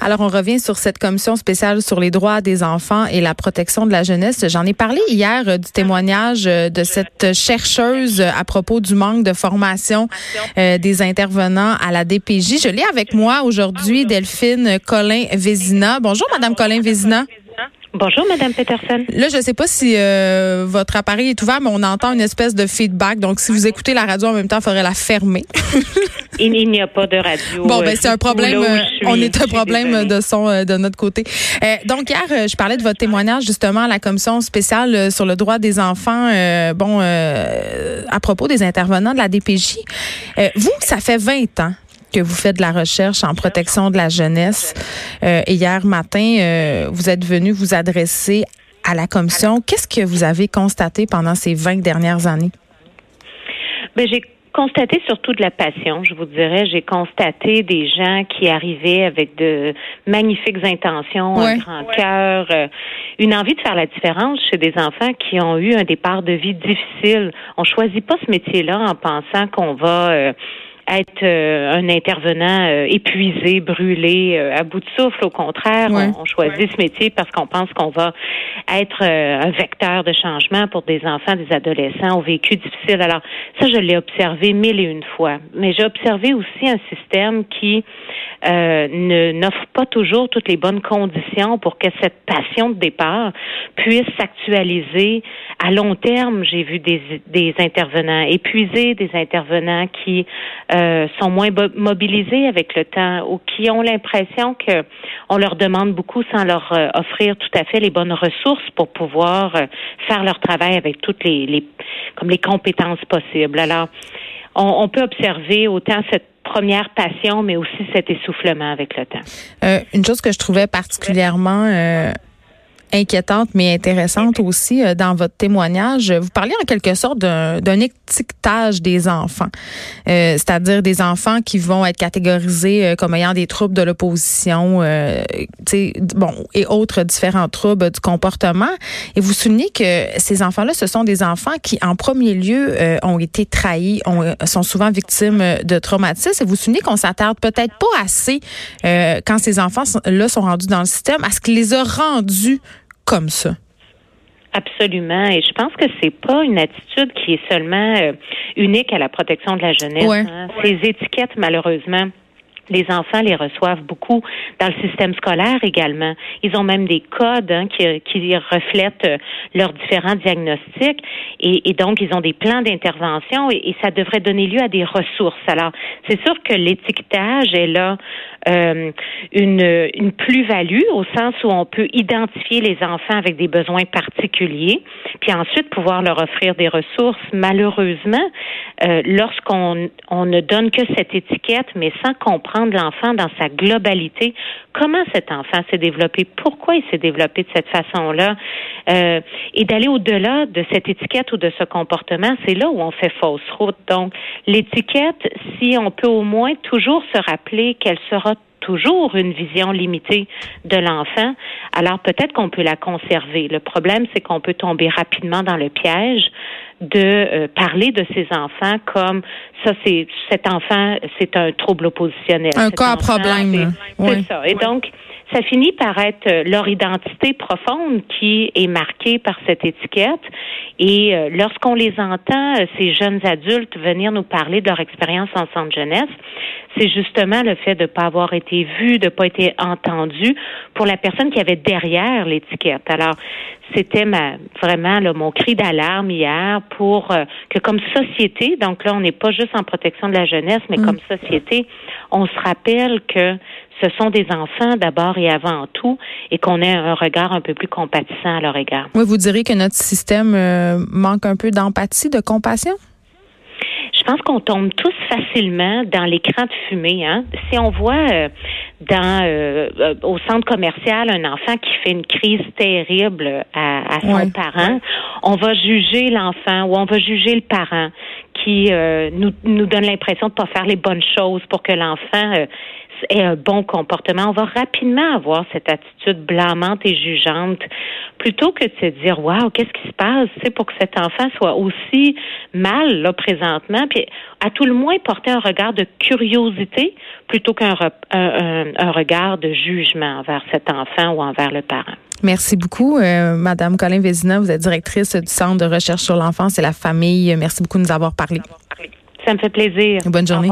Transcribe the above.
Alors, on revient sur cette commission spéciale sur les droits des enfants et la protection de la jeunesse. J'en ai parlé hier euh, du témoignage euh, de cette chercheuse à propos du manque de formation euh, des intervenants à la DPJ. Je l'ai avec moi aujourd'hui Delphine Colin-Vézina. Bonjour, Madame Colin-Vézina. Bonjour, Madame Peterson. Là, je ne sais pas si euh, votre appareil est ouvert, mais on entend une espèce de feedback. Donc, si vous écoutez la radio en même temps, il faudrait la fermer. il, n'y a pas de radio. Bon, ben c'est un problème. Euh, on est un problème de son euh, de notre côté. donc hier, je parlais de votre témoignage justement à la commission spéciale sur le droit des enfants. bon, à propos des intervenants de la DPJ. vous, ça fait 20 ans que vous faites de la recherche en protection de la jeunesse. Euh, et hier matin, euh, vous êtes venu vous adresser à la commission. Qu'est-ce que vous avez constaté pendant ces 20 dernières années? Ben, j'ai constaté surtout de la passion, je vous dirais. J'ai constaté des gens qui arrivaient avec de magnifiques intentions, un grand cœur, euh, une envie de faire la différence chez des enfants qui ont eu un départ de vie difficile. On choisit pas ce métier-là en pensant qu'on va être euh, un intervenant euh, épuisé, brûlé, euh, à bout de souffle. Au contraire, on, choisit ce métier parce qu'on pense qu'on va être un vecteur de changement pour des enfants, des adolescents au vécu difficile. Alors, ça, je l'ai observé mille et une fois. Mais j'ai observé aussi un système qui ne n'offre pas toujours toutes les bonnes conditions pour que cette passion de départ puisse s'actualiser à long terme. J'ai vu des, des intervenants épuisés, des intervenants qui euh, sont moins mobilisés avec le temps ou qui ont l'impression que on leur demande beaucoup sans leur euh, offrir tout à fait les bonnes ressources pour pouvoir euh, faire leur travail avec toutes les, les comme les compétences possibles. Alors, on peut observer autant cette première passion, mais aussi cet essoufflement avec le temps. une chose que je trouvais particulièrement inquiétante mais intéressante aussi euh, dans votre témoignage. Vous parlez en quelque sorte d'un étiquetage des enfants, euh, c'est-à-dire des enfants qui vont être catégorisés euh, comme ayant des troubles de l'opposition, euh, bon et autres différents troubles du comportement. Et vous soulignez que ces enfants-là, ce sont des enfants qui, en premier lieu, ont été trahis, ont, sont souvent victimes de traumatismes. Et vous soulignez qu'on s'attarde peut-être pas assez quand ces enfants-là sont rendus dans le système à ce qui les a rendus comme ça? Absolument. Et je pense que c'est pas une attitude qui est seulement euh, unique à la protection de la jeunesse. Hein. Ces étiquettes, malheureusement, les enfants les reçoivent beaucoup dans le système scolaire également. Ils ont même des codes hein, qui, qui, reflètent euh, leurs différents diagnostics et, et, donc ils ont des plans d'intervention et, et, ça devrait donner lieu à des ressources. Alors, c'est sûr que l'étiquetage est là euh, une, une plus-value au sens où on peut identifier les enfants avec des besoins particuliers, puis ensuite pouvoir leur offrir des ressources. Malheureusement, euh, lorsqu'on on ne donne que cette étiquette, mais sans comprendre l'enfant dans sa globalité, comment cet enfant s'est développé, pourquoi il s'est développé de cette façon-là, euh, et d'aller au-delà de cette étiquette ou de ce comportement, c'est là où on fait fausse route. Donc, l'étiquette, si on peut au moins toujours se rappeler qu'elle sera toujours une vision limitée de l'enfant, alors peut-être qu'on peut la conserver. Le problème, c'est qu'on peut tomber rapidement dans le piège de euh, parler de ces enfants comme ça, c'est cet enfant, c'est un trouble oppositionnel. Un cas à problème. C'est ça. Et donc, ça finit par être euh, leur identité profonde qui est marquée par cette étiquette. Et euh, lorsqu'on les entend, ces jeunes adultes venir nous parler de leur expérience en centre jeunesse, c'est justement le fait de ne pas avoir été vu, de ne pas être entendu pour la personne qui avait derrière l'étiquette. Alors, c'était ma, vraiment là, mon cri d'alarme hier pour euh, que comme société, donc là, on n'est pas juste en protection de la jeunesse, mais mm. comme société, on se rappelle que ce sont des enfants d'abord et avant tout et qu'on ait un regard un peu plus compatissant à leur égard. Oui, vous direz que notre système euh, manque un peu d'empathie, de compassion? Je pense qu'on tombe tous facilement dans l'écran de fumée. Hein? Si on voit euh, dans euh, euh, au centre commercial un enfant qui fait une crise terrible à, à son parent, on va juger l'enfant ou on va juger le parent qui nous, nous donne l'impression de pas faire les bonnes choses pour que l'enfant ait un bon comportement, on va rapidement avoir cette attitude blâmante et jugeante plutôt que de se dire waouh, qu'est-ce qui se passe, c'est pour que cet enfant soit aussi mal là présentement, puis à tout le moins porter un regard de curiosité plutôt qu'un un, regard de jugement envers cet enfant ou envers le parent. Merci beaucoup, euh, Madame Colin Vézina. Vous êtes directrice du Centre de recherche sur l'enfance et la famille. Merci beaucoup de nous avoir parlé. Ça me fait plaisir. Bonne journée.